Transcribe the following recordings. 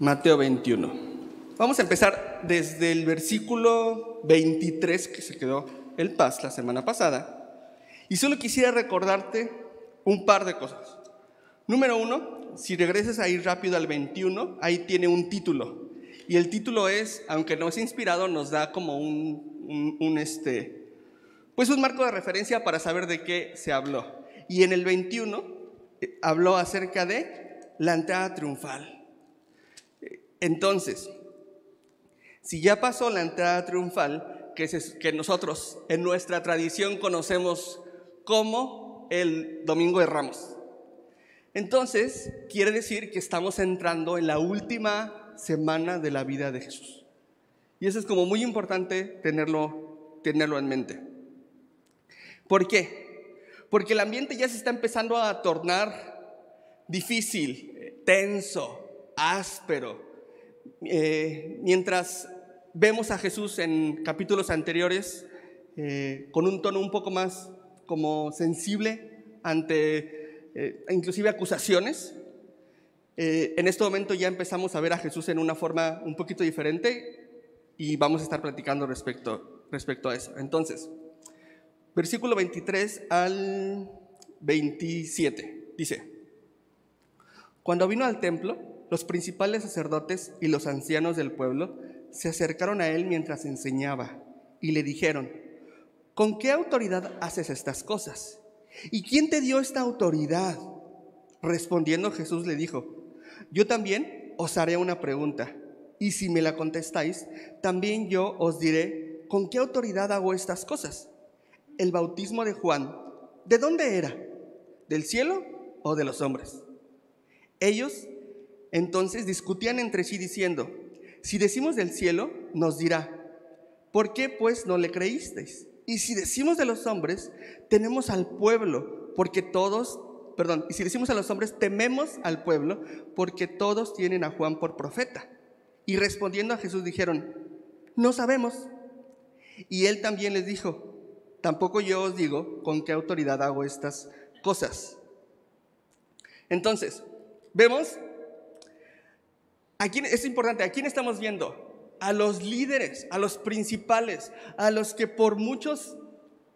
Mateo 21. Vamos a empezar desde el versículo 23 que se quedó el paz la semana pasada. Y solo quisiera recordarte un par de cosas. Número uno, si regresas ahí rápido al 21, ahí tiene un título. Y el título es, aunque no es inspirado, nos da como un, un, este, pues un marco de referencia para saber de qué se habló. Y en el 21 eh, habló acerca de la entrada triunfal. Entonces, si ya pasó la entrada triunfal, que, que nosotros en nuestra tradición conocemos como el Domingo de Ramos, entonces quiere decir que estamos entrando en la última semana de la vida de Jesús. Y eso es como muy importante tenerlo, tenerlo en mente. ¿Por qué? Porque el ambiente ya se está empezando a tornar difícil, tenso, áspero, eh, mientras vemos a Jesús en capítulos anteriores eh, con un tono un poco más como sensible ante eh, inclusive acusaciones, en este momento ya empezamos a ver a Jesús en una forma un poquito diferente y vamos a estar platicando respecto, respecto a eso. Entonces, versículo 23 al 27 dice, cuando vino al templo, los principales sacerdotes y los ancianos del pueblo se acercaron a él mientras enseñaba y le dijeron, ¿con qué autoridad haces estas cosas? ¿Y quién te dio esta autoridad? Respondiendo Jesús le dijo, yo también os haré una pregunta, y si me la contestáis, también yo os diré con qué autoridad hago estas cosas. El bautismo de Juan, ¿de dónde era? ¿Del cielo o de los hombres? Ellos entonces discutían entre sí diciendo, si decimos del cielo, nos dirá, ¿por qué pues no le creísteis? Y si decimos de los hombres, tenemos al pueblo, porque todos, perdón, y si decimos a los hombres, tememos al pueblo, porque todos tienen a Juan por profeta. Y respondiendo a Jesús dijeron, no sabemos. Y él también les dijo, tampoco yo os digo con qué autoridad hago estas cosas. Entonces, vemos es importante, ¿a quién estamos viendo? A los líderes, a los principales, a los que por muchos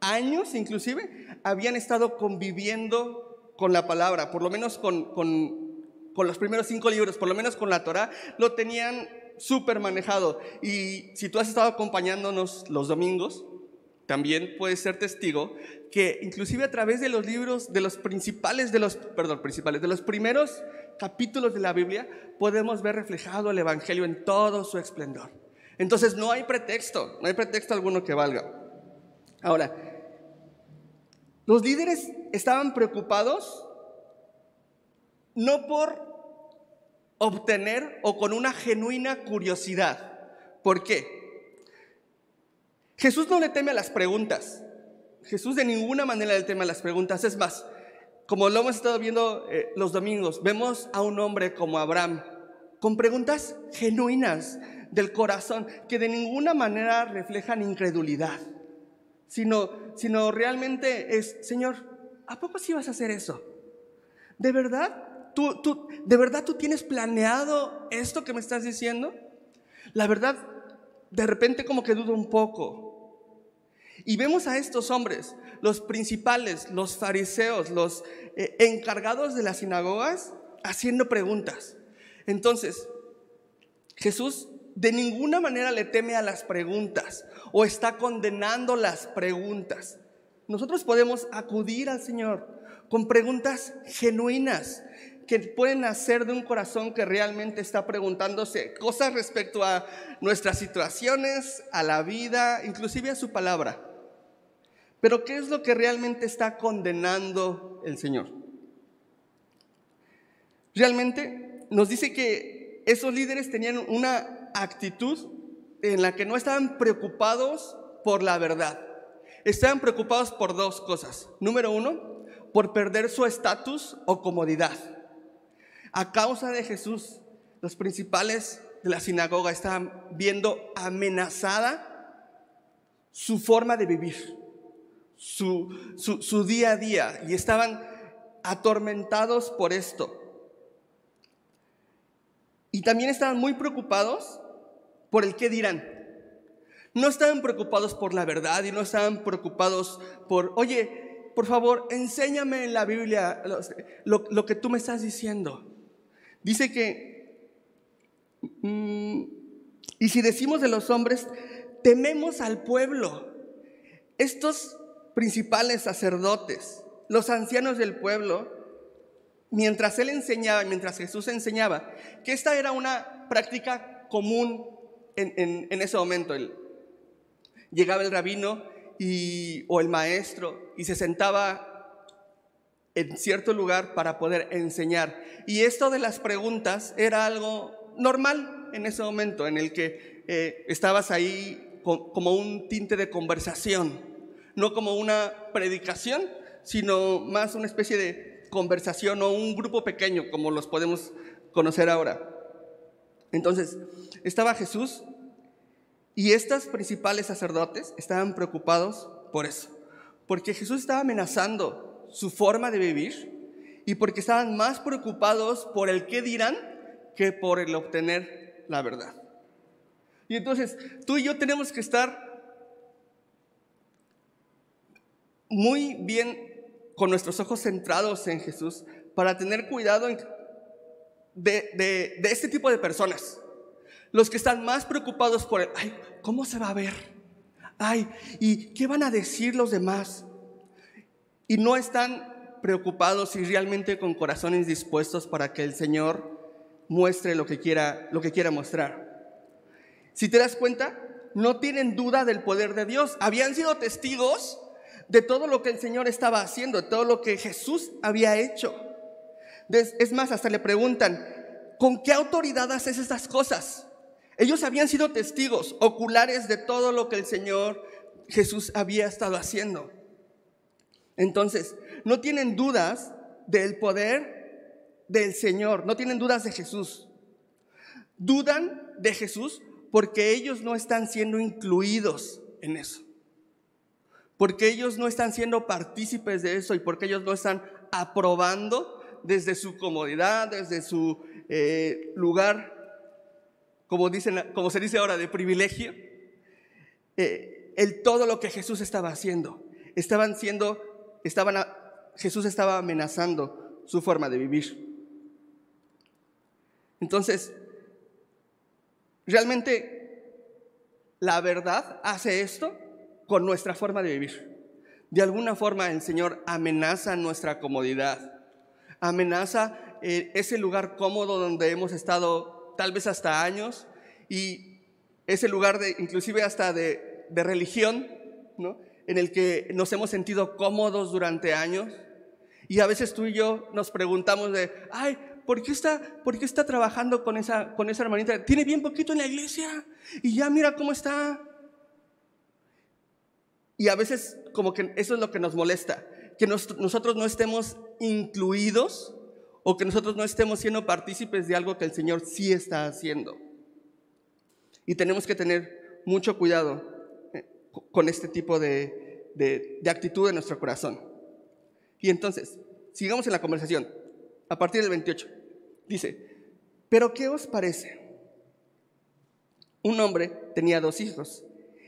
años inclusive habían estado conviviendo con la palabra, por lo menos con, con los primeros cinco libros, por lo menos con la Torah, lo tenían súper manejado. Y si tú has estado acompañándonos los domingos, también puedes ser testigo que inclusive a través de los libros, de los principales, de los, perdón, principales, de los primeros capítulos de la Biblia, podemos ver reflejado el Evangelio en todo su esplendor. Entonces no hay pretexto, no hay pretexto alguno que valga. Ahora, los líderes estaban preocupados no por obtener o con una genuina curiosidad. ¿Por qué? Jesús no le teme a las preguntas. Jesús de ninguna manera le teme a las preguntas. Es más, como lo hemos estado viendo eh, los domingos, vemos a un hombre como Abraham con preguntas genuinas del corazón que de ninguna manera reflejan incredulidad, sino, sino realmente es, Señor, ¿a poco sí vas a hacer eso? ¿De verdad? ¿Tú, tú, ¿De verdad tú tienes planeado esto que me estás diciendo? La verdad, de repente como que dudo un poco. Y vemos a estos hombres, los principales, los fariseos, los eh, encargados de las sinagogas, haciendo preguntas. Entonces, Jesús de ninguna manera le teme a las preguntas o está condenando las preguntas. Nosotros podemos acudir al Señor con preguntas genuinas, que pueden nacer de un corazón que realmente está preguntándose cosas respecto a nuestras situaciones, a la vida, inclusive a su palabra. Pero ¿qué es lo que realmente está condenando el Señor? Realmente nos dice que esos líderes tenían una actitud en la que no estaban preocupados por la verdad. Estaban preocupados por dos cosas. Número uno, por perder su estatus o comodidad. A causa de Jesús, los principales de la sinagoga estaban viendo amenazada su forma de vivir, su, su, día a día, y estaban atormentados por esto. Y también estaban muy preocupados por el qué dirán. No estaban preocupados por la verdad y no estaban preocupados por, oye, por favor, enséñame en la Biblia lo, lo que tú me estás diciendo. Dice que, mm, y si decimos de los hombres, tememos al pueblo. Estos principales sacerdotes, los ancianos del pueblo, mientras él enseñaba, mientras Jesús enseñaba, que esta era una práctica común en, ese momento. llegaba el rabino y, o el maestro y se sentaba en cierto lugar para poder enseñar. Y esto de las preguntas era algo normal en ese momento, en el que eh, estabas ahí como un tinte de conversación, no como una predicación, sino más una especie de conversación o un grupo pequeño, como los podemos conocer ahora. Entonces, estaba Jesús y estos principales sacerdotes estaban preocupados por eso, porque Jesús estaba amenazando su forma de vivir y porque estaban más preocupados por el qué dirán que por el obtener la verdad. Y entonces tú y yo tenemos que estar muy bien con nuestros ojos centrados en Jesús para tener cuidado de, de, este tipo de personas. Los que están más preocupados por el, ay, ¿cómo se va a ver? Ay, ¿y qué van a decir los demás? y no están preocupados y realmente con corazones dispuestos para que el Señor muestre lo que quiera, lo que quiera mostrar. Si te das cuenta, no tienen duda del poder de Dios. Habían sido testigos de todo lo que el Señor estaba haciendo, de todo lo que Jesús había hecho. Es más, hasta le preguntan, ¿con qué autoridad haces estas cosas? Ellos habían sido testigos oculares de todo lo que el Señor Jesús había estado haciendo. Entonces, no tienen dudas del poder del Señor, no tienen dudas de Jesús. Dudan de Jesús porque ellos no están siendo incluidos en eso. Porque ellos no están siendo partícipes de eso y porque ellos no están aprobando desde su comodidad, desde su eh, lugar, como, dicen, como se dice ahora, de privilegio, eh, el todo lo que Jesús estaba haciendo. Estaban siendo estaban Jesús estaba amenazando su forma de vivir. Entonces, realmente la verdad hace esto con nuestra forma de vivir. De alguna forma el Señor amenaza nuestra comodidad, amenaza eh, ese lugar cómodo donde hemos estado tal vez hasta años y ese lugar de inclusive hasta de, de religión, ¿no? en el que nos hemos sentido cómodos durante años. Y a veces tú y yo nos preguntamos de, ay, ¿por qué está, por qué está trabajando con esa, con esa hermanita? Tiene bien poquito en la iglesia y ya mira cómo está. Y a veces como que eso es lo que nos molesta, que nosotros no estemos incluidos o que nosotros no estemos siendo partícipes de algo que el Señor sí está haciendo. Y tenemos que tener mucho cuidado con este tipo de, de, actitud en nuestro corazón. Y entonces, sigamos en la conversación, a partir del 28. Dice, pero ¿qué os parece? Un hombre tenía dos hijos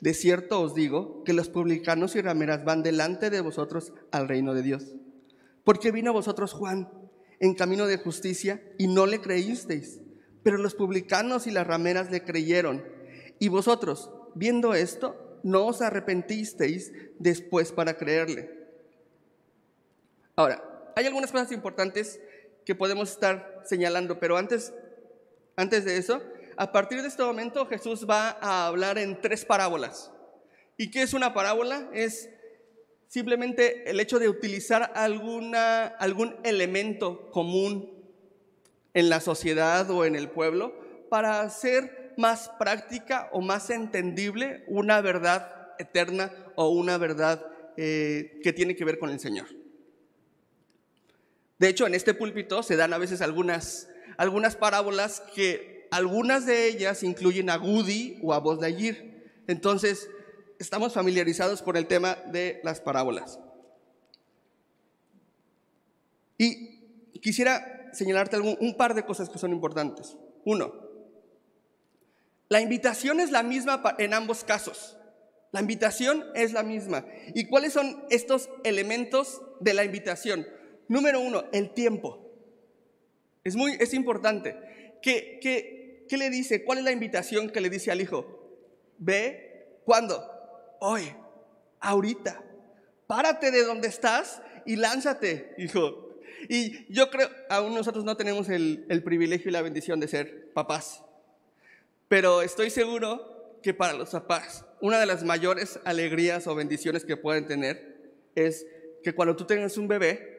de cierto os digo que los publicanos y rameras van delante de vosotros al reino de Dios. Porque vino a vosotros Juan en camino de justicia y no le creísteis, pero los publicanos y las rameras le creyeron. Y vosotros, viendo esto, no os arrepentisteis después para creerle. Ahora, hay algunas cosas importantes que podemos estar señalando, pero antes, antes de eso, a partir de este momento Jesús va a hablar en tres parábolas. ¿Y qué es una parábola? Es simplemente el hecho de utilizar alguna, algún elemento común en la sociedad o en el pueblo para hacer más práctica o más entendible una verdad eterna o una verdad eh, que tiene que ver con el Señor. De hecho, en este púlpito se dan a veces algunas, algunas parábolas que algunas de ellas incluyen a Gudi o a de Ayir. Entonces, estamos familiarizados con el tema de las parábolas. Y quisiera señalarte un par de cosas que son importantes. Uno, la invitación es la misma en ambos casos. La invitación es la misma. ¿Y cuáles son estos elementos de la invitación? Número uno, el tiempo. Es muy, es importante. ¿Qué, qué, qué le dice? ¿Cuál es la invitación que le dice al hijo? Ve, ¿cuándo? Hoy, ahorita. Párate de donde estás y lánzate, hijo. Y yo creo, aún nosotros no tenemos el, el privilegio y la bendición de ser papás. Pero estoy seguro que para los papás, una de las mayores alegrías o bendiciones que pueden tener es que cuando tú tengas un bebé,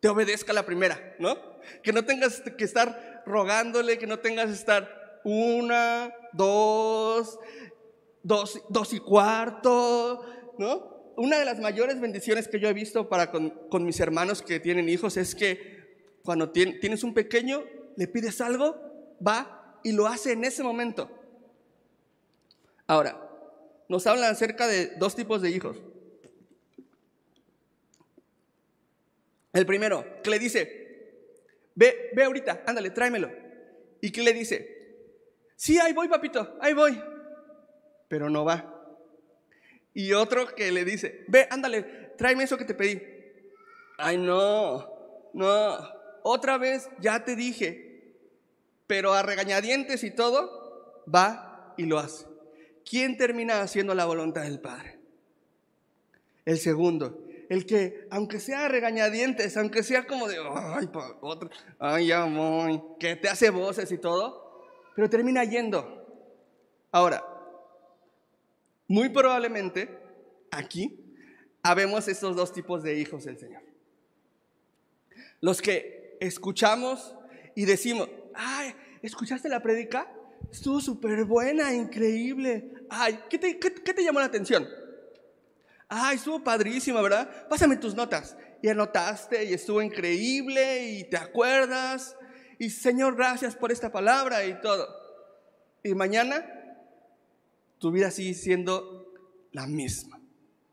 te obedezca la primera, ¿no? Que no tengas que estar rogándole, que no tengas que estar una, dos, dos, dos y cuarto, ¿no? Una de las mayores bendiciones que yo he visto para con, con mis hermanos que tienen hijos es que cuando tienes un pequeño, le pides algo, va y lo hace en ese momento. Ahora, nos hablan acerca de dos tipos de hijos. El primero, que le dice, ve, ve ahorita, ándale, tráemelo. ¿Y qué le dice? Sí, ahí voy, papito, ahí voy. Pero no va. Y otro que le dice, ve, ándale, tráeme eso que te pedí. Ay, no, no, otra vez ya te dije. Pero a regañadientes y todo, va y lo hace. ¿Quién termina haciendo la voluntad del Padre? El segundo, el que, aunque sea regañadientes, aunque sea como de, ay, otro, ay, ya que te hace voces y todo, pero termina yendo. Ahora, muy probablemente aquí habemos estos dos tipos de hijos del Señor. Los que escuchamos y decimos, ay, ¿escuchaste la predica? Estuvo súper buena, increíble. Ay, ¿qué te, qué te llamó la atención? Ay, estuvo padrísimo, ¿verdad? Pásame tus notas. Y anotaste y estuvo increíble y te acuerdas. Y Señor, gracias por esta palabra y todo. Y mañana tu vida sigue siendo la misma,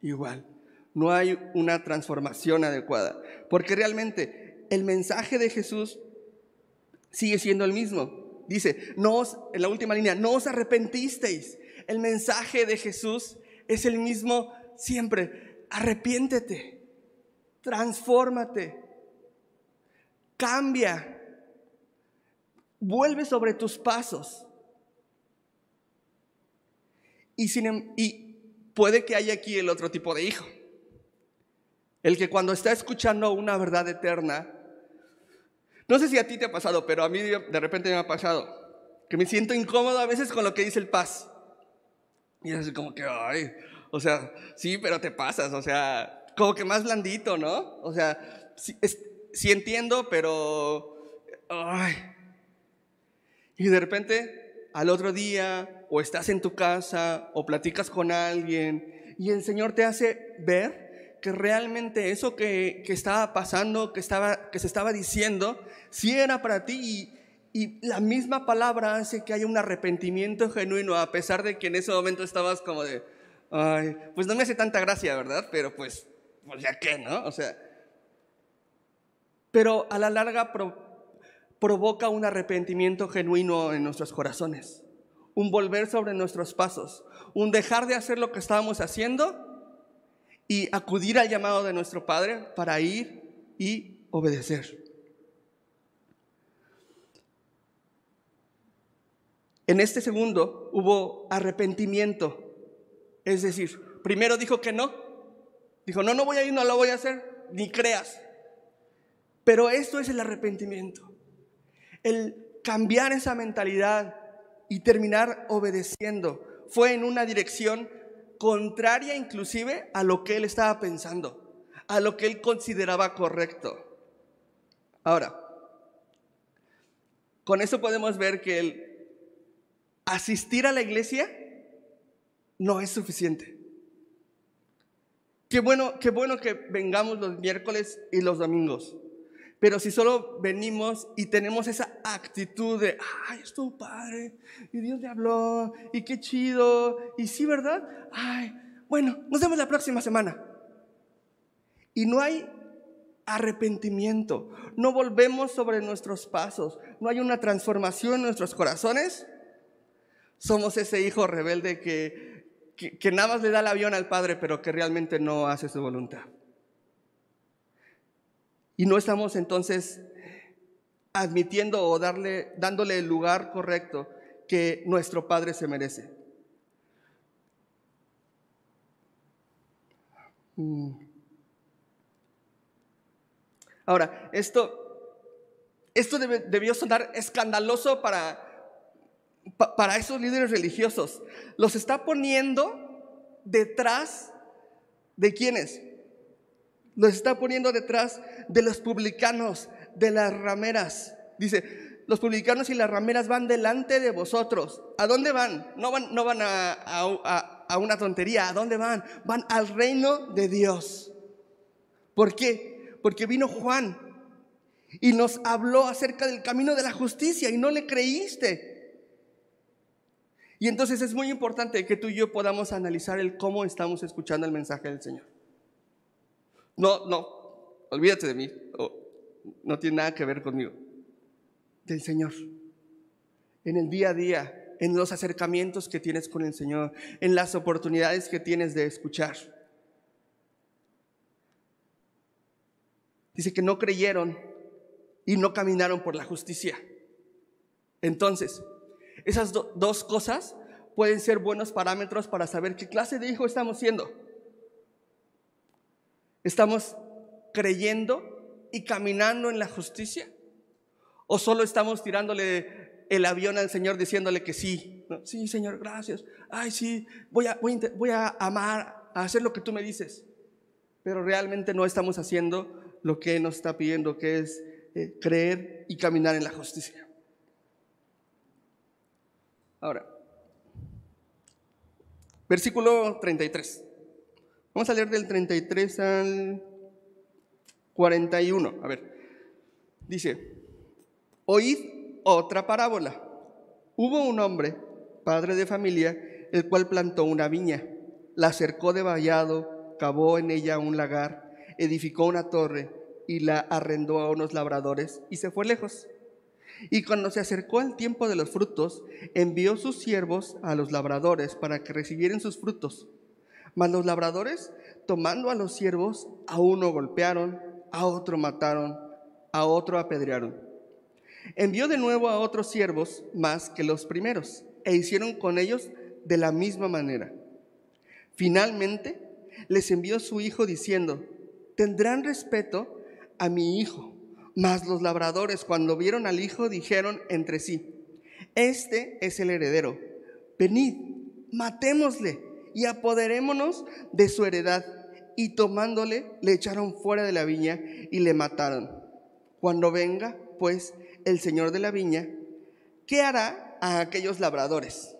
igual. No hay una transformación adecuada. Porque realmente el mensaje de Jesús sigue siendo el mismo. Dice, no en la última línea, no os arrepentisteis. El mensaje de Jesús es el mismo siempre, arrepiéntete, transfórmate, cambia, vuelve sobre tus pasos. Y, sin, em, y puede que haya aquí el otro tipo de hijo. El que cuando está escuchando una verdad eterna, no sé si a ti te ha pasado, pero a mí de repente me ha pasado, que me siento incómodo a veces con lo que dice el paz. Y es como que, ay, o sea, sí, pero te pasas, o sea, como que más blandito, ¿no? O sea, sí, entiendo, pero... Ay. Y de repente, al otro día, o estás en tu casa, o platicas con alguien, y el Señor te hace ver que realmente eso que, que estaba pasando, que, estaba, que se estaba diciendo, sí era para ti y, y la misma palabra hace que haya un arrepentimiento genuino, a pesar de que en ese momento estabas como de, Ay, pues no me hace tanta gracia, ¿verdad? Pero pues, pues ya qué, ¿no? O sea, pero a la larga provoca un arrepentimiento genuino en nuestros corazones, un volver sobre nuestros pasos, un dejar de hacer lo que estábamos haciendo y acudir al llamado de nuestro Padre para ir y obedecer. En este segundo hubo arrepentimiento es decir, primero dijo que no. Dijo, no, no voy a ir, no lo voy a hacer, ni creas. Pero esto es el arrepentimiento. El cambiar esa mentalidad y terminar obedeciendo. Fue en una dirección contraria inclusive a lo que él estaba pensando, a lo que él consideraba correcto. Ahora, con eso podemos ver que el asistir a la iglesia no es suficiente. Qué bueno, qué bueno que vengamos los miércoles y los domingos. Pero si solo venimos y tenemos esa actitud de, ay, estuvo padre, y Dios me habló, y qué chido, y sí, ¿verdad? Ay, bueno, nos vemos la próxima semana. Y no hay arrepentimiento, no volvemos sobre nuestros pasos, no hay una transformación en nuestros corazones. Somos ese hijo rebelde que, que, nada más le da el avión al Padre, pero que realmente no hace su voluntad. Y no estamos entonces admitiendo o darle, dándole el lugar correcto que nuestro Padre se merece. Mm. Ahora, esto, esto debió sonar escandaloso para, para esos líderes religiosos. Los está poniendo detrás de quiénes? Los está poniendo detrás de los publicanos, de las rameras. Dice, los publicanos y las rameras van delante de vosotros. ¿A dónde van? No van, no van a, a, una tontería. ¿A dónde van? Van al reino de Dios. ¿Por qué? Porque vino Juan y nos habló acerca del camino de la justicia y no le creíste. Y entonces es muy importante que tú y yo podamos analizar el cómo estamos escuchando el mensaje del Señor. No, no, olvídate de mí. no tiene nada que ver conmigo. Del Señor. En el día a día, en los acercamientos que tienes con el Señor, en las oportunidades que tienes de escuchar. Dice que no creyeron y no caminaron por la justicia. Entonces, esas dos cosas pueden ser buenos parámetros para saber qué clase de hijo estamos siendo. ¿Estamos creyendo y caminando en la justicia? ¿O solo estamos tirándole el avión al Señor diciéndole que sí? Sí, Señor, gracias. Ay, sí, voy a, voy, a, amar, a hacer lo que tú me dices. Pero realmente no estamos haciendo lo que nos está pidiendo, que es eh, creer y caminar en la justicia. Ahora, versículo 33. Vamos a leer del 33 al 41. A ver, dice, oíd otra parábola. Hubo un hombre, padre de familia, el cual plantó una viña, la cercó de vallado, cavó en ella un lagar, edificó una torre y la arrendó a unos labradores y se fue lejos. Y cuando se acercó el tiempo de los frutos, envió sus siervos a los labradores para que recibieran sus frutos. Mas los labradores, tomando a los siervos, a uno golpearon, a otro mataron, a otro apedrearon. Envió de nuevo a otros siervos más que los primeros, e hicieron con ellos de la misma manera. Finalmente, les envió su hijo diciendo, tendrán respeto a mi hijo. Mas los labradores cuando vieron al hijo dijeron entre sí, este es el heredero, venid, matémosle y apoderémonos de su heredad. Y tomándole, le echaron fuera de la viña y le mataron. Cuando venga, pues, el señor de la viña, ¿qué hará a aquellos labradores?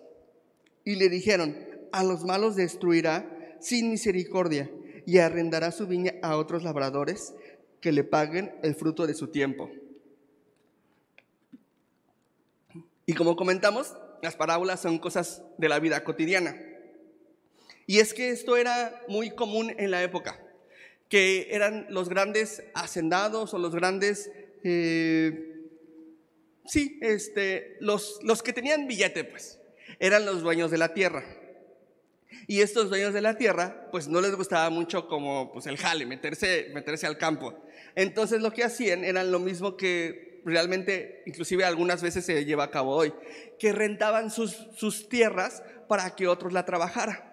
Y le dijeron, a los malos destruirá sin misericordia y arrendará su viña a otros labradores que le paguen el fruto de su tiempo. Y como comentamos, las parábolas son cosas de la vida cotidiana. Y es que esto era muy común en la época, que eran los grandes hacendados o los grandes, eh, sí, este, los, los que tenían billete, pues, eran los dueños de la tierra. Y estos dueños de la tierra, pues no les gustaba mucho como pues, el jale, meterse, meterse al campo. Entonces lo que hacían era lo mismo que realmente, inclusive algunas veces se lleva a cabo hoy, que rentaban sus, sus tierras para que otros la trabajaran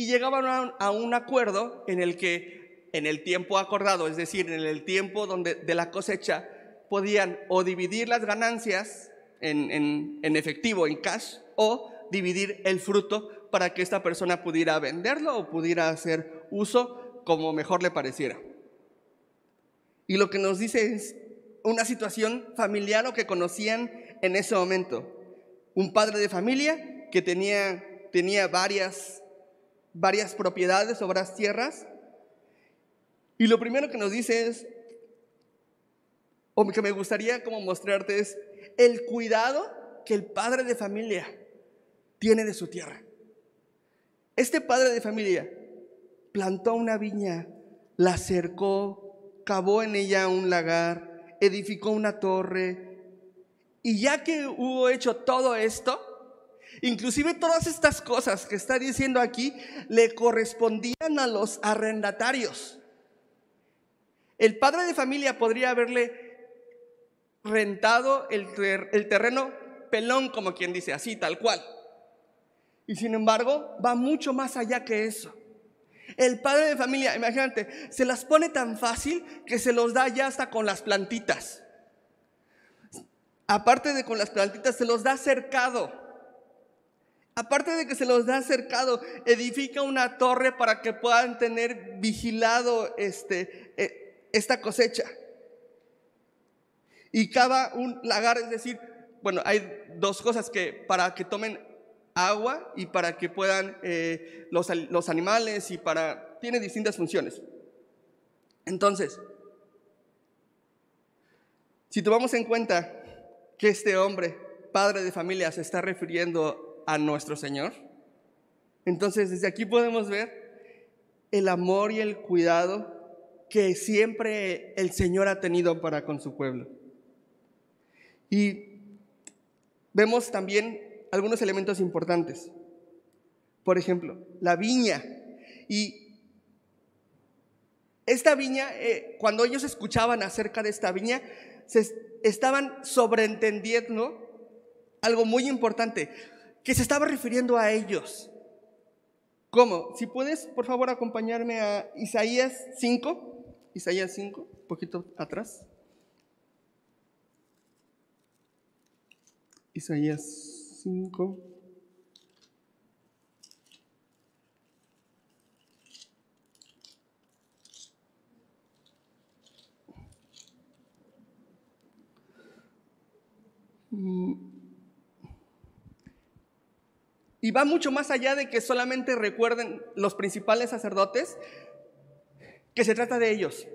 y llegaban a un, acuerdo en el que en el tiempo acordado, es decir, en el tiempo donde, de la cosecha, podían o dividir las ganancias en, en efectivo, en cash, o dividir el fruto para que esta persona pudiera venderlo o pudiera hacer uso como mejor le pareciera. Y lo que nos dice es una situación familiar o que conocían en ese momento. Un padre de familia que tenía, tenía varias, varias propiedades o varias tierras. Y lo primero que nos dice es, o que me gustaría como mostrarte es el cuidado que el padre de familia tiene de su tierra. Este padre de familia plantó una viña, la cercó, cavó en ella un lagar, edificó una torre, y ya que hubo hecho todo esto, inclusive todas estas cosas que está diciendo aquí, le correspondían a los arrendatarios. El padre de familia podría haberle rentado el, el terreno pelón, como quien dice, así, tal cual. Y sin embargo, va mucho más allá que eso. El padre de familia, imagínate, se las pone tan fácil que se los da ya hasta con las plantitas. Aparte de con las plantitas, se los da cercado. Aparte de que se los da cercado, edifica una torre para que puedan tener vigilado este, eh, esta cosecha. Y cava un lagar, es decir, bueno, hay dos cosas que para que tomen agua y para que puedan eh, los, los animales y para, tiene distintas funciones. Entonces, si tomamos en cuenta que este hombre, padre de familia, se está refiriendo a nuestro Señor. Entonces, desde aquí podemos ver el amor y el cuidado que siempre el Señor ha tenido para con su pueblo. Y vemos también algunos elementos importantes. Por ejemplo, la viña. Y esta viña, eh, cuando ellos escuchaban acerca de esta viña, se estaban sobreentendiendo algo muy importante, que se estaba refiriendo a ellos. ¿Cómo? Si puedes, por favor, acompañarme a Isaías 5, Isaías 5, un poquito atrás. Isaías 5. Y va mucho más allá de que solamente recuerden los principales sacerdotes, que se trata de ellos.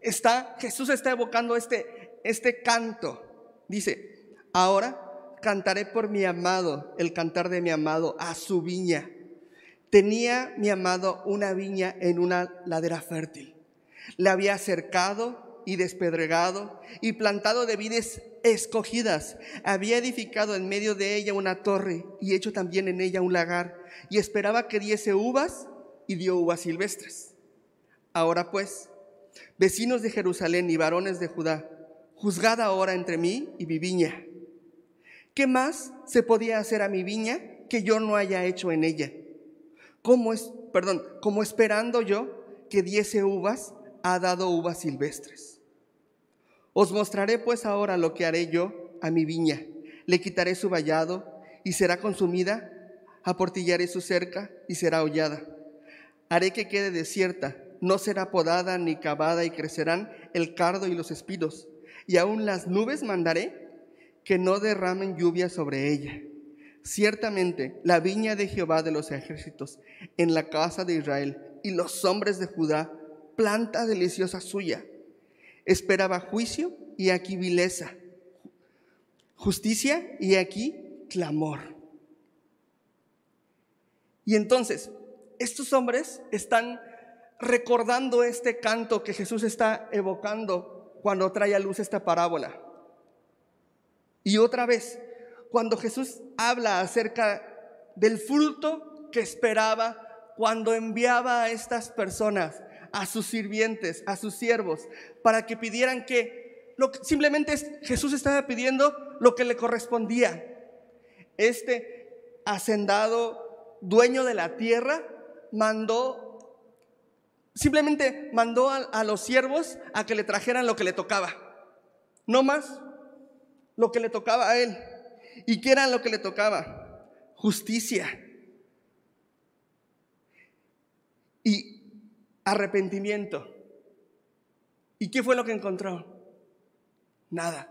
Está, Jesús está evocando este, este canto. Dice, ahora cantaré por mi amado, el cantar de mi amado a su viña. Tenía mi amado una viña en una ladera fértil. Le había cercado y despedregado y plantado de vides escogidas. Había edificado en medio de ella una torre y hecho también en ella un lagar y esperaba que diese uvas y dio uvas silvestres. Ahora pues, vecinos de Jerusalén y varones de Judá, juzgad ahora entre mí y mi viña. ¿Qué más se podía hacer a mi viña que yo no haya hecho en ella? Como es, perdón, como esperando yo que diese uvas, ha dado uvas silvestres. Os mostraré pues ahora lo que haré yo a mi viña. Le quitaré su vallado y será consumida, aportillaré su cerca y será hollada. Haré que quede desierta, no será podada ni cavada y crecerán el cardo y los espinos. Y aún las nubes mandaré que no derramen lluvia sobre ella. Ciertamente la viña de Jehová de los ejércitos en la casa de Israel y los hombres de Judá, planta deliciosa suya Esperaba juicio y aquí vileza. Justicia y aquí clamor. Y entonces, estos hombres están recordando este canto que Jesús está evocando cuando trae a luz esta parábola. Y otra vez, cuando Jesús habla acerca del fruto que esperaba cuando enviaba a estas personas a sus sirvientes, a sus siervos, para que pidieran que, lo simplemente Jesús estaba pidiendo lo que le correspondía. Este hacendado dueño de la tierra mandó, simplemente mandó a, a los siervos a que le trajeran lo que le tocaba. No más lo que le tocaba a él. ¿Y qué era lo que le tocaba? Justicia. Y arrepentimiento. ¿Y qué fue lo que encontró? Nada.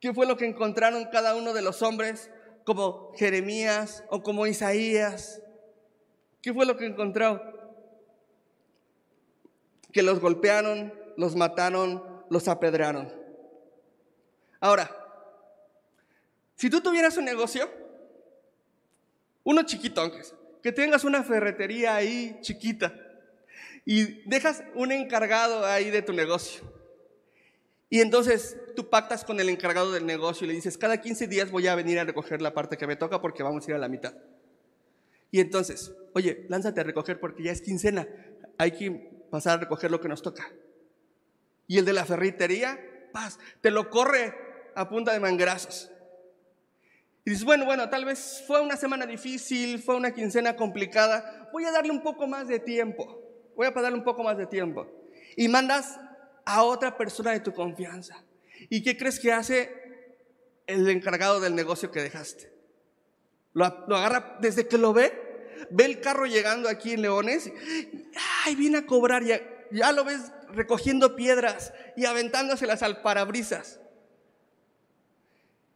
¿Qué fue lo que encontraron cada uno de los hombres como Jeremías o como Isaías? ¿Qué fue lo que encontró? Que los golpearon, los mataron, los apedrearon. Ahora, si tú tuvieras un negocio, uno chiquito, que tengas una ferretería ahí chiquita y dejas un encargado ahí de tu negocio y entonces tú pactas con el encargado del negocio y le dices, cada 15 días voy a venir a recoger la parte que me toca porque vamos a ir a la mitad. Y entonces, oye, lánzate a recoger porque ya es quincena, hay que pasar a recoger lo que nos toca. Y el de la ferretería, paz, te lo corre a punta de mangrazos. Y dices, bueno, bueno, tal vez fue una semana difícil, fue una quincena complicada, voy a darle un poco más de tiempo, voy a darle un poco más de tiempo. Y mandas a otra persona de tu confianza. ¿Y qué crees que hace el encargado del negocio que dejaste? Lo, agarra desde que lo ve, ve el carro llegando aquí en Leones, ay, viene a cobrar, ya, ya lo ves recogiendo piedras y aventándoselas al parabrisas.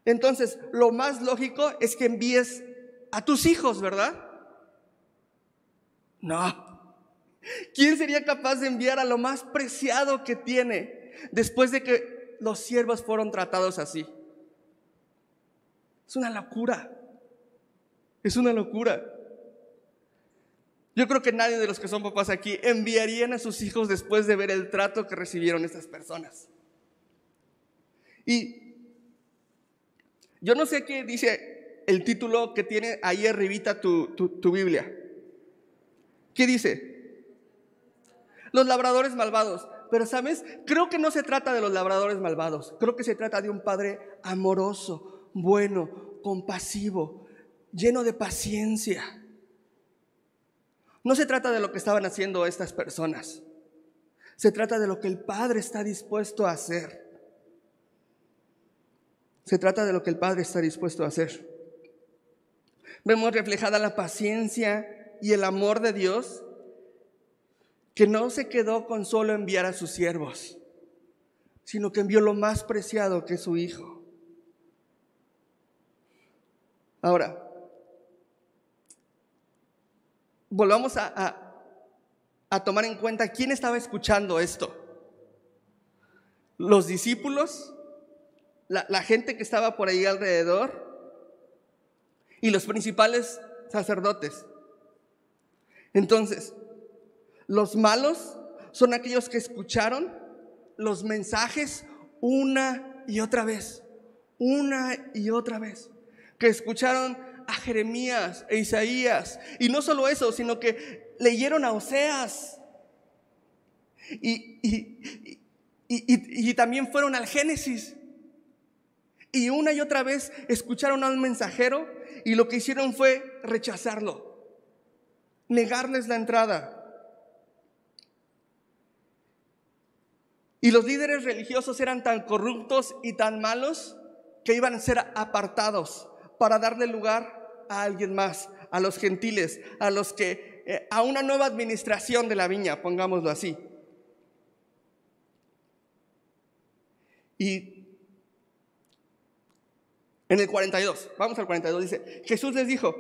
Entonces, lo más lógico es que envíes a tus hijos, ¿verdad? No, ¿Quién sería capaz de enviar a lo más preciado que tiene después de que los siervos fueron tratados así? Es una locura. Es una locura. Yo creo que nadie de los que son papás aquí enviarían a sus hijos después de ver el trato que recibieron estas personas. Y yo no sé qué dice el título que tiene ahí arribita tu, tu, tu Biblia. ¿Qué dice? los labradores malvados. Pero sabes, creo que no se trata de los labradores malvados, creo que se trata de un padre amoroso, bueno, compasivo, lleno de paciencia. No se trata de lo que estaban haciendo estas personas, se trata de lo que el Padre está dispuesto a hacer. Se trata de lo que el Padre está dispuesto a hacer. Vemos reflejada la paciencia y el amor de Dios que no se quedó con solo enviar a sus siervos, sino que envió lo más preciado que es su Hijo. Ahora, volvamos a, a, tomar en cuenta quién estaba escuchando esto. Los discípulos, la, gente que estaba por ahí alrededor y los principales sacerdotes. Entonces, los malos son aquellos que escucharon los mensajes una y otra vez, una y otra vez, que escucharon a Jeremías e Isaías. Y no solo eso, sino que leyeron a Oseas. Y, y, también fueron al Génesis. Y una y otra vez escucharon al mensajero y lo que hicieron fue rechazarlo, negarles la entrada. Y los líderes religiosos eran tan corruptos y tan malos que iban a ser apartados para darle lugar a alguien más, a los gentiles, a los que, eh, a una nueva administración de la viña, pongámoslo así. Y en el 42, vamos al 42, dice, Jesús les dijo,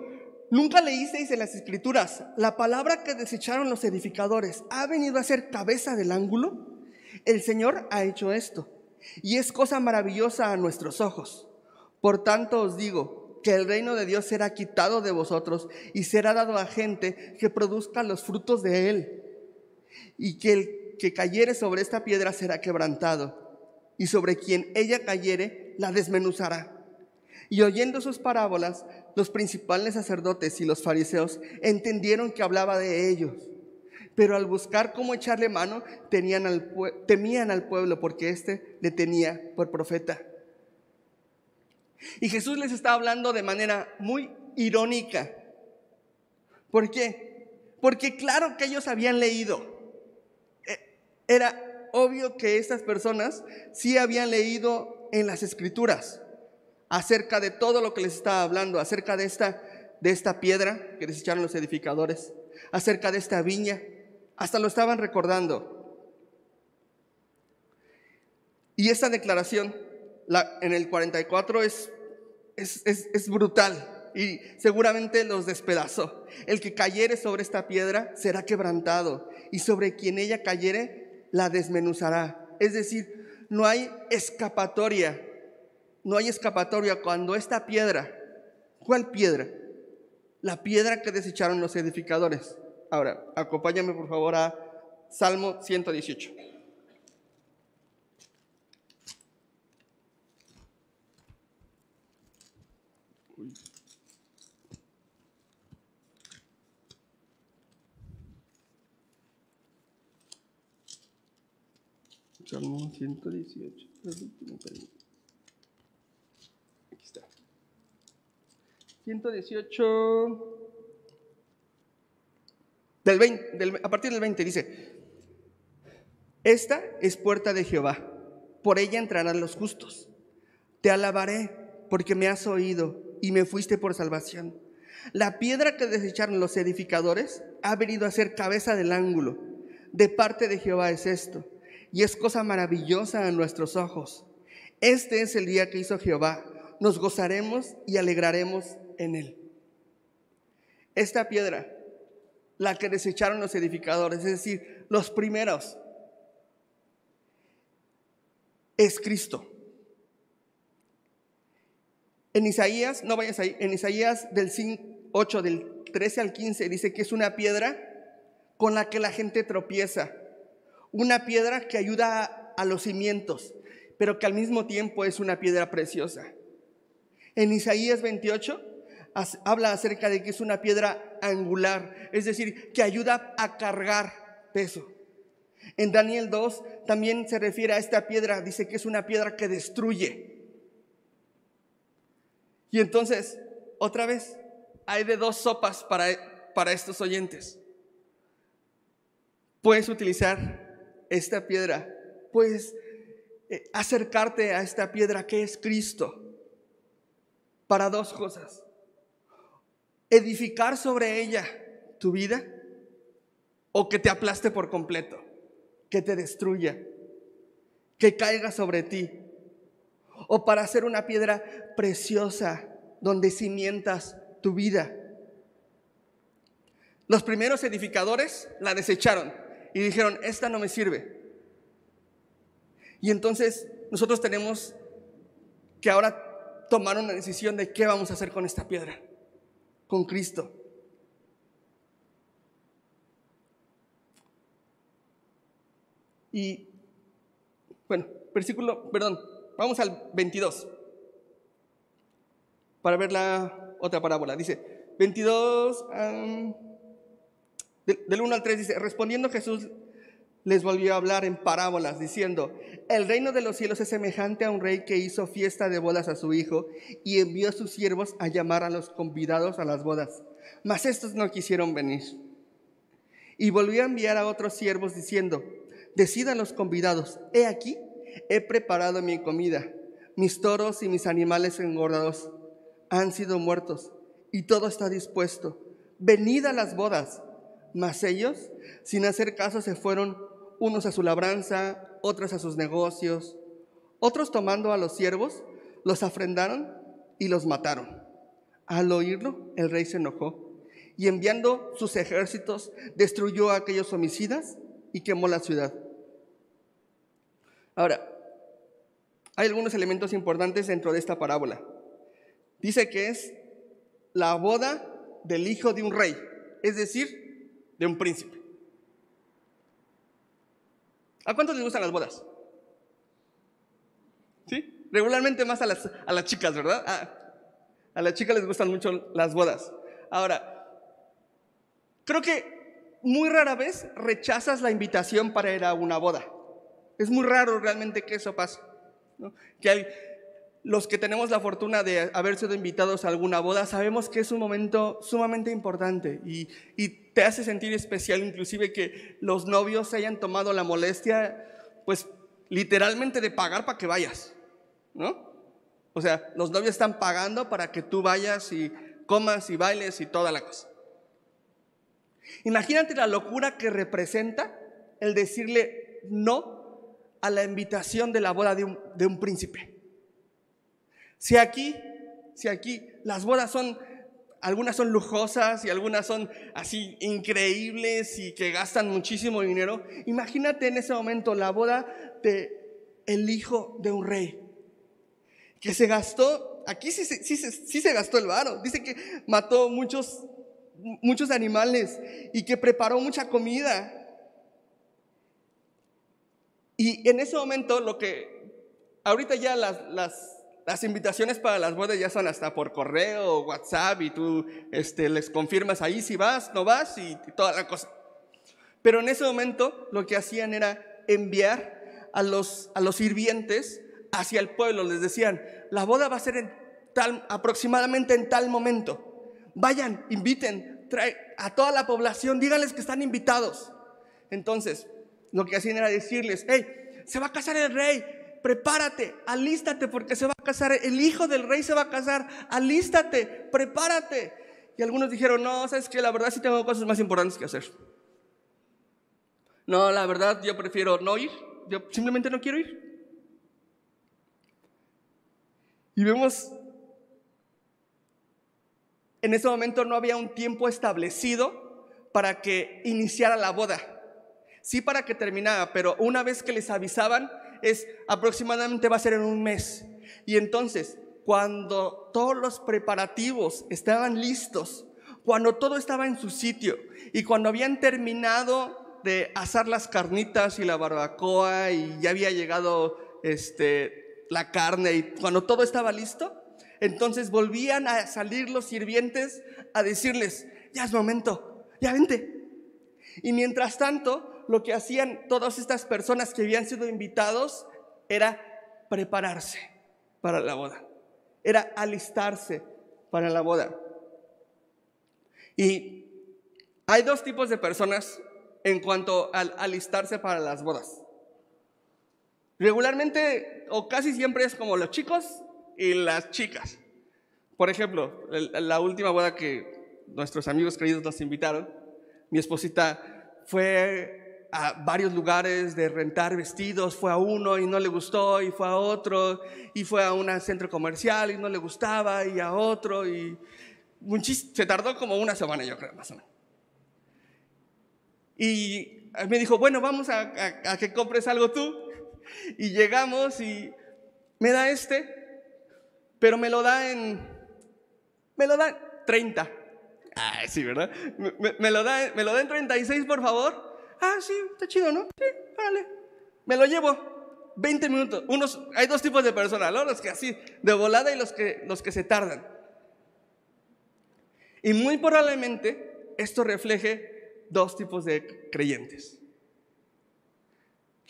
nunca leísteis en las escrituras, la palabra que desecharon los edificadores ha venido a ser cabeza del ángulo. El Señor ha hecho esto y es cosa maravillosa a nuestros ojos. Por tanto os digo que el reino de Dios será quitado de vosotros y será dado a gente que produzca los frutos de él. Y que el que cayere sobre esta piedra será quebrantado y sobre quien ella cayere la desmenuzará. Y oyendo sus parábolas, los principales sacerdotes y los fariseos entendieron que hablaba de ellos pero al buscar cómo echarle mano, tenían al, temían al pueblo porque éste le tenía por profeta. Y Jesús les está hablando de manera muy irónica. ¿Por qué? Porque claro que ellos habían leído. E, era obvio que estas personas sí habían leído en las escrituras acerca de todo lo que les estaba hablando, acerca de esta, de esta piedra que desecharon los edificadores, acerca de esta viña, hasta lo estaban recordando. Y esta declaración la, en el 44 es, es, es, es brutal y seguramente los despedazó. El que cayere sobre esta piedra será quebrantado y sobre quien ella cayere la desmenuzará. Es decir, no hay escapatoria, no hay escapatoria cuando esta piedra, ¿cuál piedra? La piedra que desecharon los edificadores. Ahora, acompáñame por favor a Salmo 118. Salmo 118. Aquí está. 118. Del 20, del, a partir del 20 dice, esta es puerta de Jehová, por ella entrarán los justos. Te alabaré porque me has oído y me fuiste por salvación. La piedra que desecharon los edificadores ha venido a ser cabeza del ángulo. De parte de Jehová es esto y es cosa maravillosa a nuestros ojos. Este es el día que hizo Jehová. Nos gozaremos y alegraremos en él. Esta piedra, la que desecharon los edificadores, es decir, los primeros, es Cristo. En Isaías, no vayas ahí, en Isaías del 8, del 13 al 15, dice que es una piedra con la que la gente tropieza una piedra que ayuda a los cimientos, pero que al mismo tiempo es una piedra preciosa. En Isaías 28 habla acerca de que es una piedra angular, es decir, que ayuda a cargar peso. En Daniel 2 también se refiere a esta piedra, dice que es una piedra que destruye. Y entonces, otra vez, hay de dos sopas para, para estos oyentes. Puedes utilizar esta piedra, pues acercarte a esta piedra que es Cristo para dos cosas. Edificar sobre ella tu vida o que te aplaste por completo, que te destruya, que caiga sobre ti. O para hacer una piedra preciosa donde cimientas tu vida. Los primeros edificadores la desecharon y dijeron, esta no me sirve. Y entonces nosotros tenemos que ahora tomar una decisión de qué vamos a hacer con esta piedra, con Cristo. Y bueno, versículo, perdón, vamos al 22 para ver la otra parábola. Dice, 22... Del 1 al 3 dice, respondiendo Jesús les volvió a hablar en parábolas, diciendo, el reino de los cielos es semejante a un rey que hizo fiesta de bodas a su hijo y envió a sus siervos a llamar a los convidados a las bodas. Mas estos no quisieron venir. Y volvió a enviar a otros siervos diciendo, decidan los convidados, he aquí, he preparado mi comida, mis toros y mis animales engordados han sido muertos y todo está dispuesto. Venid a las bodas mas ellos, sin hacer caso, se fueron unos a su labranza, otros a sus negocios. Otros tomando a los siervos, los afrendaron y los mataron. Al oírlo, el rey se enojó y enviando sus ejércitos, destruyó a aquellos homicidas y quemó la ciudad. Ahora, hay algunos elementos importantes dentro de esta parábola. Dice que es la boda del hijo de un rey, es decir, de un príncipe. ¿A cuántos les gustan las bodas? ¿Sí? Regularmente más a las, a las chicas, ¿verdad? a las chicas les gustan mucho las bodas. Ahora, creo que muy rara vez rechazas la invitación para ir a una boda. Es muy raro realmente que eso pase. Que hay, los que tenemos la fortuna de haber sido invitados a alguna boda, sabemos que es un momento sumamente importante y, te hace sentir especial inclusive que los novios se hayan tomado la molestia, pues literalmente de pagar para que vayas, ¿no? O sea, los novios están pagando para que tú vayas y comas y bailes y toda la cosa. Imagínate la locura que representa el decirle no a la invitación de la boda de un, de un príncipe. Si aquí, si aquí las bodas son, algunas son lujosas y algunas son así increíbles y que gastan muchísimo dinero, imagínate en ese momento la boda de el hijo de un rey que se gastó, aquí sí, sí, sí se gastó el varo, dice que mató muchos, muchos animales y que preparó mucha comida. Y en ese momento lo que, ahorita ya las, las, las invitaciones para las bodas ya son hasta por correo WhatsApp y tú este, les confirmas ahí si vas, no vas y toda la cosa. Pero en ese momento lo que hacían era enviar a los, a los sirvientes hacia el pueblo. Les decían, la boda va a ser en tal, aproximadamente en tal momento. Vayan, inviten trae a toda la población, díganles que están invitados. Entonces, lo que hacían era decirles, hey, se va a casar el rey, prepárate, alístate porque se va a casar, el hijo del rey se va a casar, alístate, prepárate. Y algunos dijeron, no, sabes que la verdad sí tengo cosas más importantes que hacer. No, la verdad yo prefiero no ir, yo simplemente no quiero ir. Y vemos, en ese momento no había un tiempo establecido para que iniciara la boda. Sí para que terminara, pero una vez que les avisaban, es aproximadamente va a ser en un mes. Y entonces, cuando todos los preparativos estaban listos, cuando todo estaba en su sitio y cuando habían terminado de asar las carnitas y la barbacoa y ya había llegado este la carne y cuando todo estaba listo, entonces volvían a salir los sirvientes a decirles, ya es momento, ya vente. Y mientras tanto, lo que hacían todas estas personas que habían sido invitados era prepararse para la boda, era alistarse para la boda. Y hay dos tipos de personas en cuanto al alistarse para las bodas. Regularmente o casi siempre es como los chicos y las chicas. Por ejemplo, la última boda que nuestros amigos queridos nos invitaron, mi esposita fue a varios lugares de rentar vestidos, fue a uno y no le gustó, y fue a otro, y fue a un centro comercial y no le gustaba, y a otro, y se tardó como una semana, yo creo, más o menos. Y me dijo, bueno, vamos a, que compres algo tú. Y llegamos y me da este, pero me lo da en, me lo da 30. Ah, sí, ¿verdad? Me, lo da, me lo da en 36, por favor. Ah, sí, está chido, ¿no? Sí, vale. Me lo llevo. 20 minutos. Unos, hay dos tipos de personas, ¿no? Los que así, de volada y los que, los que se tardan. Y muy probablemente esto refleje dos tipos de creyentes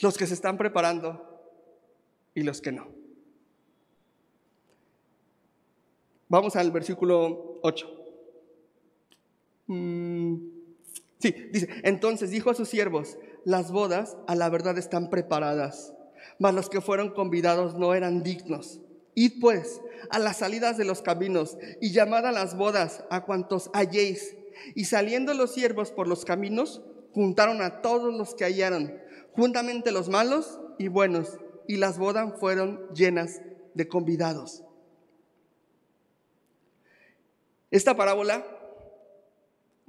los que se están preparando y los que no. Vamos al versículo 8. Mm, sí, dice, entonces dijo a sus siervos, las bodas a la verdad están preparadas, mas los que fueron convidados no eran dignos. Id pues a las salidas de los caminos y llamad a las bodas a cuantos halléis. Y saliendo los siervos por los caminos, juntaron a todos los que hallaron juntamente los malos y buenos, y las bodas fueron llenas de convidados. Esta parábola,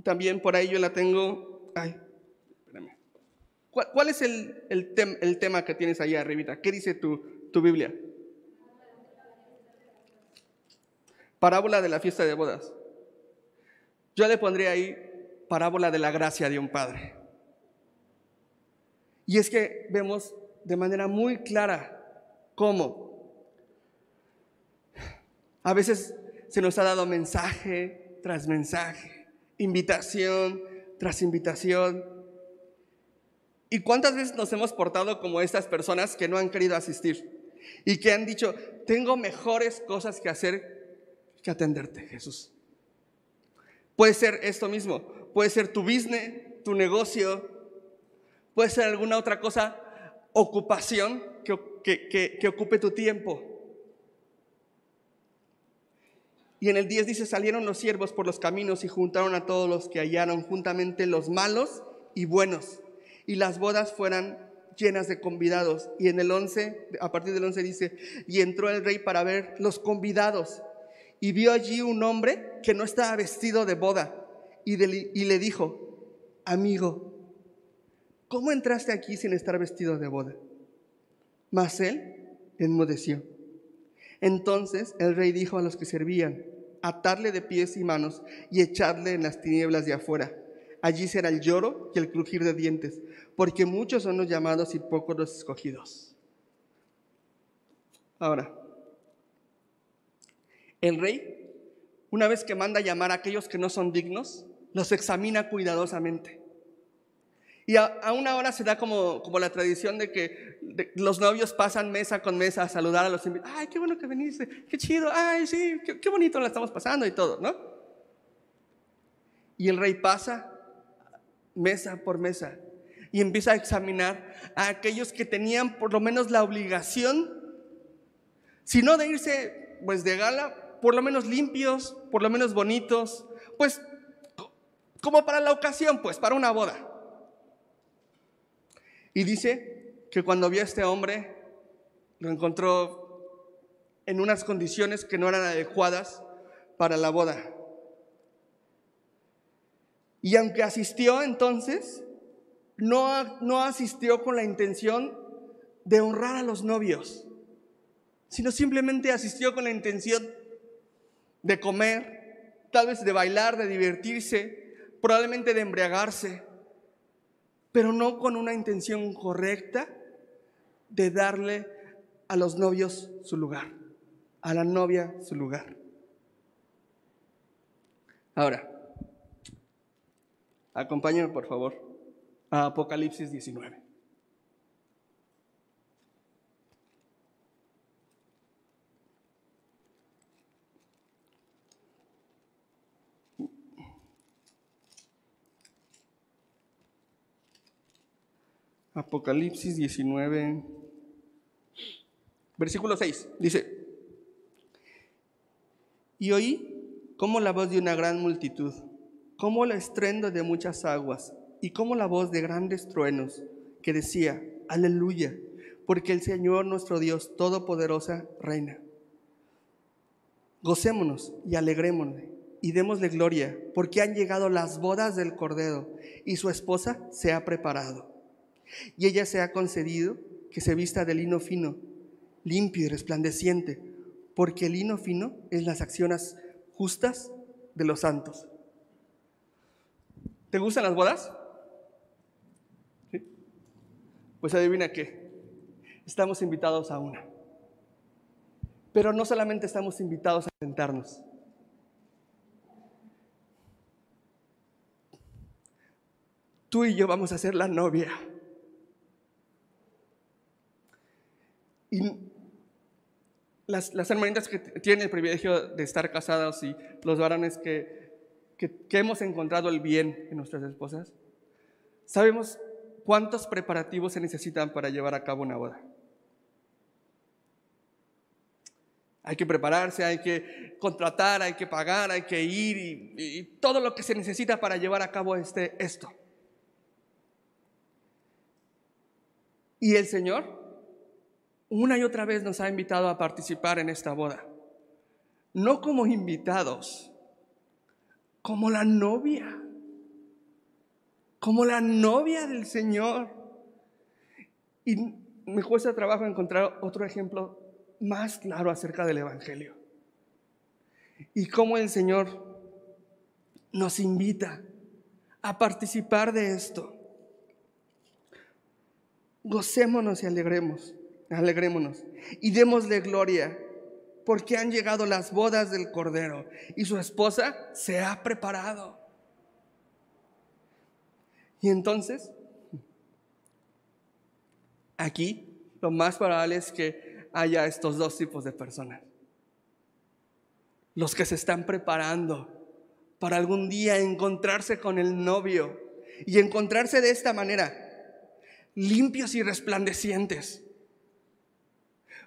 también por ahí yo la tengo. Ay, espérame. ¿Cuál, es el, el, tema que tienes ahí arribita? ¿Qué dice tu, tu Biblia? Parábola de la fiesta de bodas. Yo le pondría ahí parábola de la gracia de un padre. Y es que vemos de manera muy clara cómo a veces se nos ha dado mensaje tras mensaje, invitación tras invitación. ¿Y cuántas veces nos hemos portado como estas personas que no han querido asistir y que han dicho, tengo mejores cosas que hacer que atenderte, Jesús? Puede ser esto mismo, puede ser tu business, tu negocio, Puede ser alguna otra cosa, ocupación que, que, ocupe tu tiempo. Y en el 10 dice, salieron los siervos por los caminos y juntaron a todos los que hallaron juntamente los malos y buenos. Y las bodas fueran llenas de convidados. Y en el 11, a partir del 11 dice, y entró el rey para ver los convidados. Y vio allí un hombre que no estaba vestido de boda. Y, y le dijo, amigo, ¿cómo entraste aquí sin estar vestido de boda? Mas él enmudeció. Entonces el rey dijo a los que servían, atarle de pies y manos y echarle en las tinieblas de afuera. Allí será el lloro y el crujir de dientes, porque muchos son los llamados y pocos los escogidos. Ahora, el rey, una vez que manda llamar a aquellos que no son dignos, los examina cuidadosamente. Y a, una hora se da como, como la tradición de que los novios pasan mesa con mesa a saludar a los invitados. Ay, qué bueno que viniste, qué chido, ay, sí, qué, qué bonito la estamos pasando y todo, ¿no? Y el rey pasa mesa por mesa y empieza a examinar a aquellos que tenían por lo menos la obligación, si no de irse pues de gala, por lo menos limpios, por lo menos bonitos, pues como para la ocasión, pues para una boda. Y dice que cuando vio a este hombre, lo encontró en unas condiciones que no eran adecuadas para la boda. Y aunque asistió entonces, no, no asistió con la intención de honrar a los novios, sino simplemente asistió con la intención de comer, tal vez de bailar, de divertirse, probablemente de embriagarse, pero no con una intención correcta de darle a los novios su lugar, a la novia su lugar. Ahora, acompáñame por favor a Apocalipsis 19. Apocalipsis 19, versículo 6, dice, y oí como la voz de una gran multitud, como el estruendo de muchas aguas, y como la voz de grandes truenos que decía, aleluya, porque el Señor nuestro Dios Todopoderosa reina. Gocémonos y alegrémonos y démosle gloria, porque han llegado las bodas del Cordero y su esposa se ha preparado. Y ella se ha concedido que se vista de lino fino, limpio y resplandeciente, porque el lino fino es las acciones justas de los santos. ¿Te gustan las bodas? Pues adivina qué, estamos invitados a una. Pero no solamente estamos invitados a sentarnos. Tú y yo vamos a ser la novia. Y las, las hermanitas que tienen el privilegio de estar casadas y los varones que, que, que hemos encontrado el bien en nuestras esposas, sabemos ¿cuántos preparativos se necesitan para llevar a cabo una boda? Hay que prepararse, hay que contratar, hay que pagar, hay que ir y, todo lo que se necesita para llevar a cabo este, esto. Y el Señor una y otra vez nos ha invitado a participar en esta boda. No como invitados, como la novia como la novia del Señor. Y me cuesta trabajo encontrar otro ejemplo más claro acerca del Evangelio. Y cómo el Señor nos invita a participar de esto. Gocémonos y alegremos, alegrémonos y démosle gloria, porque han llegado las bodas del Cordero y su esposa se ha preparado. Y entonces, aquí lo más probable es que haya estos dos tipos de personas. Los que se están preparando para algún día encontrarse con el novio y encontrarse de esta manera, limpios y resplandecientes.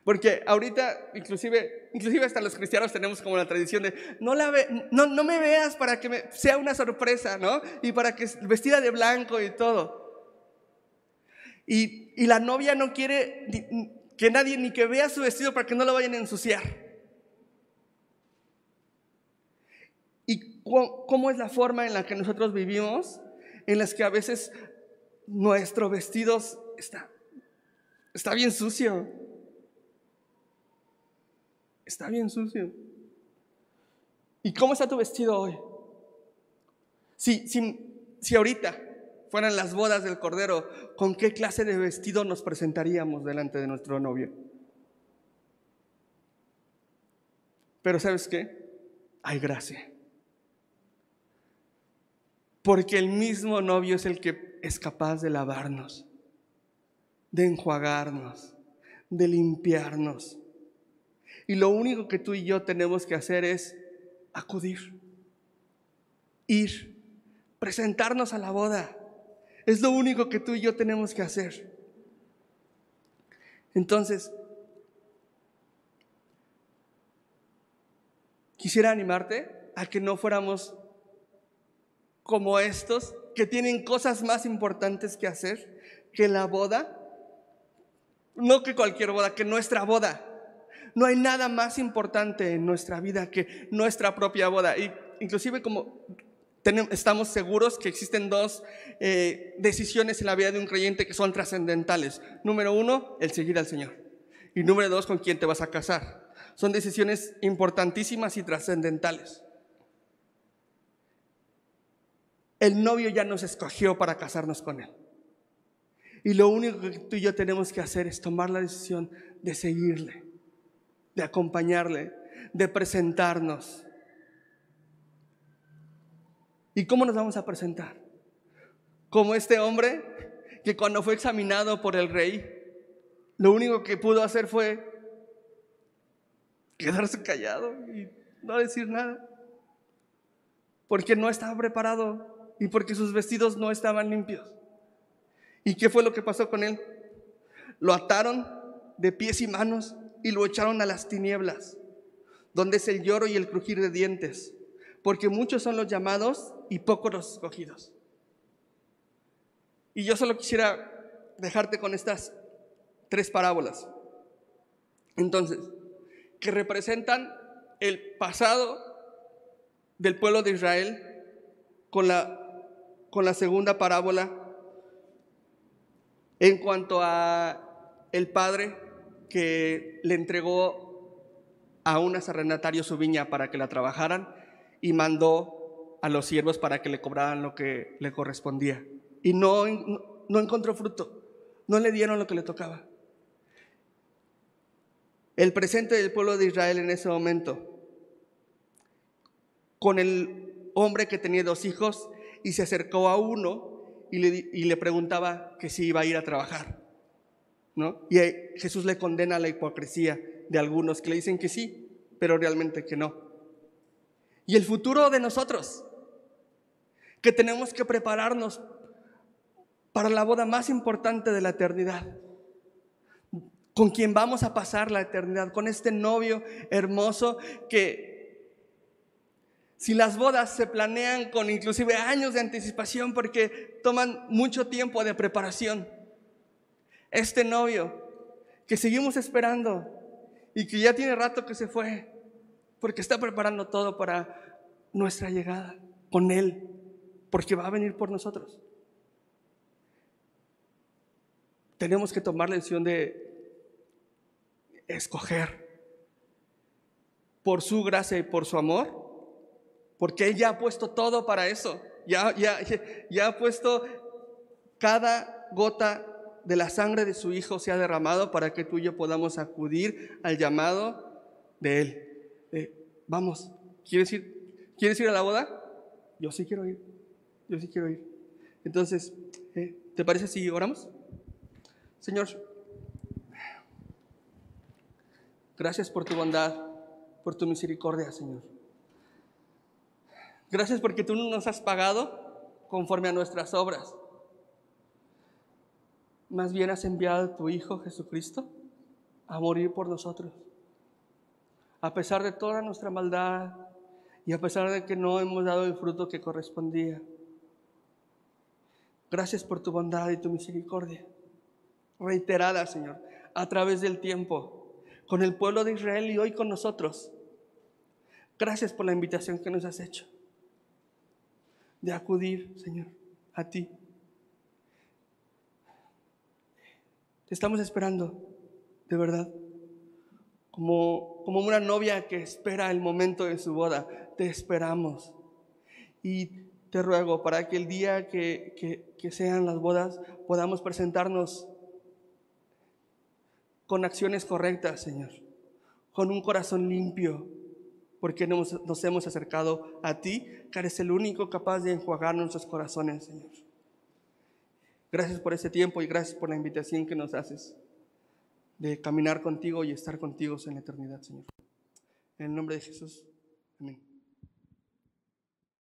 Porque ahorita, inclusive, inclusive hasta los cristianos tenemos como la tradición de, no, no, no me veas para que sea una sorpresa, ¿no? Y para que vestida de blanco y todo. Y, y la novia no quiere que nadie ni que vea su vestido para que no lo vayan a ensuciar. ¿Y cómo es la forma en la que nosotros vivimos? En las que a veces nuestro vestido está, está bien sucio. Está bien sucio. ¿Y cómo está tu vestido hoy? Si, si, si ahorita fueran las bodas del Cordero, ¿con qué clase de vestido nos presentaríamos delante de nuestro novio? Pero ¿sabes qué? Hay gracia. Porque el mismo novio es el que es capaz de lavarnos, de enjuagarnos, de limpiarnos. Y lo único que tú y yo tenemos que hacer es acudir, ir, presentarnos a la boda. Es lo único que tú y yo tenemos que hacer. Entonces, quisiera animarte a que no fuéramos como estos que tienen cosas más importantes que hacer que la boda. No que cualquier boda, que nuestra boda. No hay nada más importante en nuestra vida que nuestra propia boda. Y inclusive como estamos seguros que existen dos eh, decisiones en la vida de un creyente que son trascendentales. Número uno, el seguir al Señor. Y número dos, con quién te vas a casar. Son decisiones importantísimas y trascendentales. El novio ya nos escogió para casarnos con él. Y lo único que tú y yo tenemos que hacer es tomar la decisión de seguirle, de acompañarle, de presentarnos ¿Y cómo nos vamos a presentar? Como este hombre que cuando fue examinado por el rey, lo único que pudo hacer fue quedarse callado y no decir nada. Porque no estaba preparado y porque sus vestidos no estaban limpios. ¿Y qué fue lo que pasó con él? Lo ataron de pies y manos y lo echaron a las tinieblas, donde es el lloro y el crujir de dientes porque muchos son los llamados y pocos los escogidos. Y yo solo quisiera dejarte con estas tres parábolas. Entonces, que representan el pasado del pueblo de Israel con la, con la segunda parábola en cuanto a el padre que le entregó a un arrendatario su viña para que la trabajaran y mandó a los siervos para que le cobraran lo que le correspondía. Y no, no, encontró fruto, no le dieron lo que le tocaba. El presente del pueblo de Israel en ese momento, con el hombre que tenía dos hijos y se acercó a uno y le, y le preguntaba que si iba a ir a trabajar. ¿No? Y Jesús le condena la hipocresía de algunos que le dicen que sí, pero realmente que no y el futuro de nosotros, que tenemos que prepararnos para la boda más importante de la eternidad, con quien vamos a pasar la eternidad, con este novio hermoso que si las bodas se planean con inclusive años de anticipación porque toman mucho tiempo de preparación, este novio que seguimos esperando y que ya tiene rato que se fue, porque está preparando todo para nuestra llegada con Él, porque va a venir por nosotros. Tenemos que tomar la decisión de escoger por su gracia y por su amor, porque Él ya ha puesto todo para eso, ya, ya, ya ha puesto cada gota de la sangre de su Hijo se ha derramado para que tú y yo podamos acudir al llamado de Él. Eh, vamos, ¿quieres ir, ¿quieres ir a la boda? Yo sí quiero ir, yo sí quiero ir. Entonces, eh, ¿te parece si oramos? Señor, gracias por tu bondad, por tu misericordia, Señor. Gracias porque tú no nos has pagado conforme a nuestras obras. Más bien has enviado a tu Hijo Jesucristo a morir por nosotros a pesar de toda nuestra maldad y a pesar de que no hemos dado el fruto que correspondía. Gracias por tu bondad y tu misericordia. reiteradas, Señor, a través del tiempo, con el pueblo de Israel y hoy con nosotros. Gracias por la invitación que nos has hecho de acudir, Señor, a ti. Te estamos esperando, de verdad. Como, como una novia que espera el momento de su boda, te esperamos. Y te ruego para que el día que, que, que sean las bodas podamos presentarnos con acciones correctas, Señor, con un corazón limpio, porque nos, nos, hemos acercado a ti, que eres el único capaz de enjuagar nuestros corazones, Señor. Gracias por este tiempo y gracias por la invitación que nos haces de caminar contigo y estar contigo en la eternidad, Señor. En el nombre de Jesús.